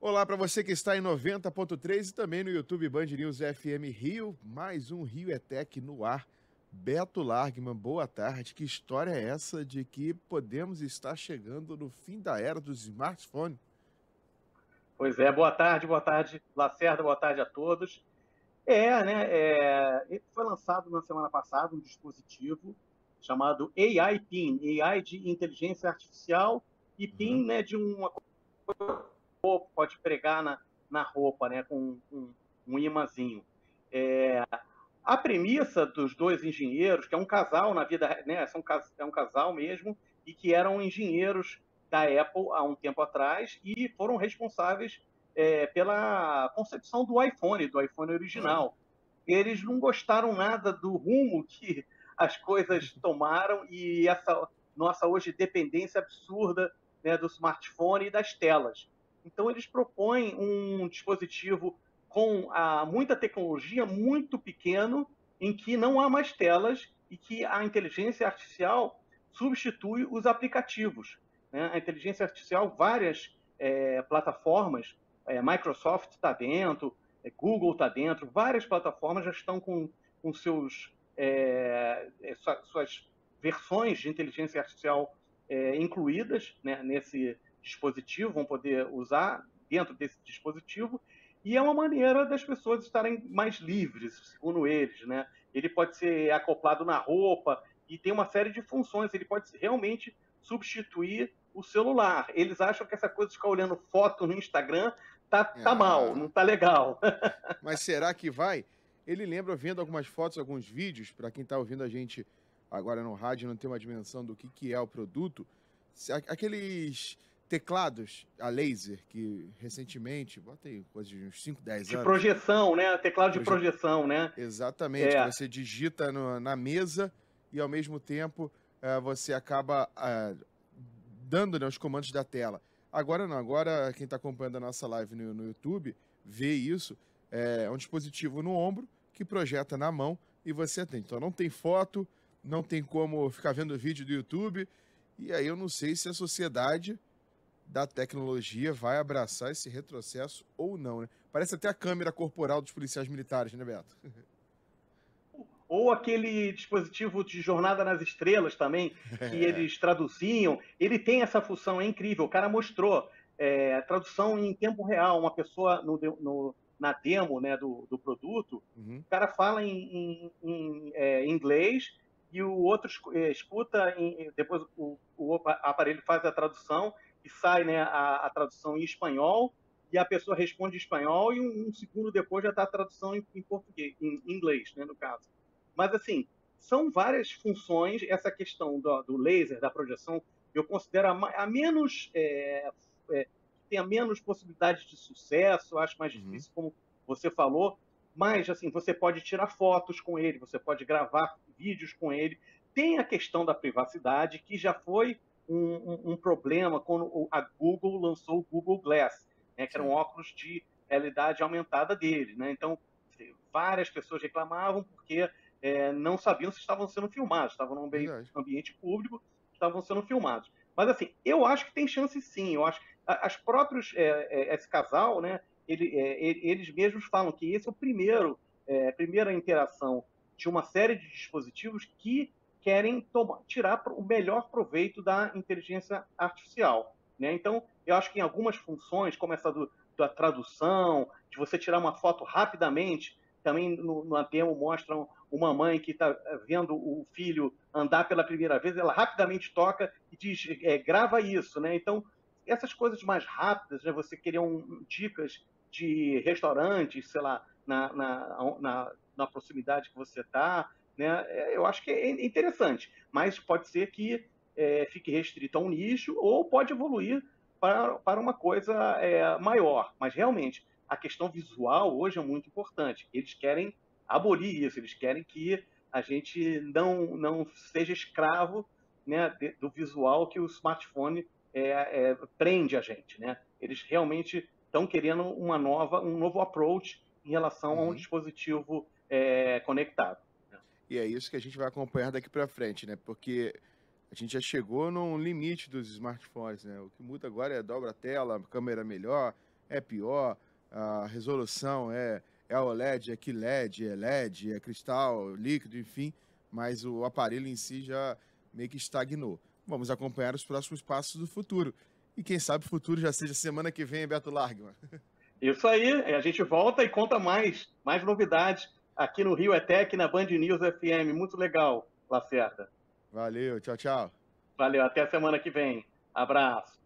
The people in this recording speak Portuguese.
Olá para você que está em 90.3 e também no YouTube Band News FM Rio, mais um Rio Etec no ar. Beto Largman, boa tarde. Que história é essa de que podemos estar chegando no fim da era dos smartphones? Pois é, boa tarde, boa tarde, Lacerda, boa tarde a todos. É, né? É, foi lançado na semana passada um dispositivo chamado AI PIN, AI de inteligência artificial e PIN, uhum. né, de uma pode pregar na, na roupa, né, com um, um imãzinho. É, a premissa dos dois engenheiros, que é um casal na vida, né, são, é um casal mesmo, e que eram engenheiros da Apple há um tempo atrás e foram responsáveis é, pela concepção do iPhone, do iPhone original. Eles não gostaram nada do rumo que as coisas tomaram e essa nossa hoje dependência absurda né, do smartphone e das telas. Então eles propõem um dispositivo com a, muita tecnologia, muito pequeno, em que não há mais telas e que a inteligência artificial substitui os aplicativos. Né? A inteligência artificial, várias é, plataformas, é, Microsoft está dentro, é, Google está dentro, várias plataformas já estão com, com seus, é, é, suas versões de inteligência artificial é, incluídas né, nesse dispositivo, vão poder usar dentro desse dispositivo, e é uma maneira das pessoas estarem mais livres, segundo eles, né? Ele pode ser acoplado na roupa e tem uma série de funções, ele pode realmente substituir o celular. Eles acham que essa coisa de ficar olhando foto no Instagram tá, tá ah. mal, não tá legal. Mas será que vai? Ele lembra vendo algumas fotos, alguns vídeos, para quem está ouvindo a gente agora no rádio não tem uma dimensão do que, que é o produto. Aqueles teclados a laser que recentemente, bota aí, coisa de uns 5, 10 anos. De projeção, né? Teclado de projeção, né? Exatamente. É. Você digita no, na mesa e ao mesmo tempo uh, você acaba uh, dando né, os comandos da tela. Agora não, agora quem está acompanhando a nossa live no, no YouTube vê isso. É um dispositivo no ombro que projeta na mão e você atende. Então não tem foto, não tem como ficar vendo vídeo do YouTube. E aí eu não sei se a sociedade da tecnologia vai abraçar esse retrocesso ou não, né? Parece até a câmera corporal dos policiais militares, né, Beto? ou aquele dispositivo de jornada nas estrelas também, que é. eles traduziam. Ele tem essa função, é incrível. O cara mostrou é, tradução em tempo real. Uma pessoa no, no, na demo né, do, do produto, uhum. o cara fala em, em, em é, inglês e o outro é, escuta, em, depois o, o, aparelho faz a tradução e sai né, a, a, tradução em espanhol e a pessoa responde em espanhol e um, um segundo depois já está a tradução em, em português, em inglês, né, no caso. Mas, assim, são várias funções. Essa questão do, do laser, da projeção, eu considero a, a menos. É, é, tem a menos possibilidade de sucesso, acho mais uhum. difícil, como você falou. Mas, assim, você pode tirar fotos com ele, você pode gravar vídeos com ele. Tem a questão da privacidade, que já foi um, um, um problema quando a Google lançou o Google Glass, né, que eram óculos de realidade aumentada dele. Né? Então, várias pessoas reclamavam porque é, não sabiam se estavam sendo filmados, estavam num ambiente, ambiente público, estavam sendo filmados. Mas assim, eu acho que tem chance sim. Eu acho as próprios é, é, esse casal, né? Ele, é, eles mesmos falam que esse é o primeiro, é, primeira interação de uma série de dispositivos que querem tomar, tirar o melhor proveito da inteligência artificial. Né? Então, eu acho que em algumas funções, como essa do, da tradução, de você tirar uma foto rapidamente, também no, no demo mostram uma mãe que está eh, vendo o filho andar pela primeira vez, ela rapidamente toca e diz, é, grava isso, né? Então, essas coisas mais rápidas, né? Você queria um, dicas de restaurantes, sei lá, na, na, na, na proximidade que você está, né? É, eu acho que é interessante, mas pode ser que é, fique restrito a um nicho ou pode evoluir para, para uma coisa é, maior. Mas realmente, a questão visual hoje é muito importante. Eles querem abolir isso, eles querem que a gente não, não seja escravo né, do visual que o smartphone é, é, prende a gente. Né? Eles realmente estão querendo uma nova, um novo approach em relação uhum. a um uhum. dispositivo é, conectado. Né? E é isso que a gente vai acompanhar daqui para frente, né? Porque a gente já chegou num limite dos smartphones, né? O que muda agora é dobra a tela, a câmera melhor, é pior, a resolução é, é OLED, é QLED, é LED, é cristal, líquido, enfim, mas o aparelho em si já meio que estagnou. Vamos acompanhar os próximos passos do futuro. E quem sabe o futuro já seja semana que vem, Beto Largman. Isso aí, a gente volta e conta mais, mais novidades aqui no Rio Etec, na Band News FM. Muito legal, Lacerda. Valeu, tchau, tchau. Valeu, até a semana que vem. Abraço.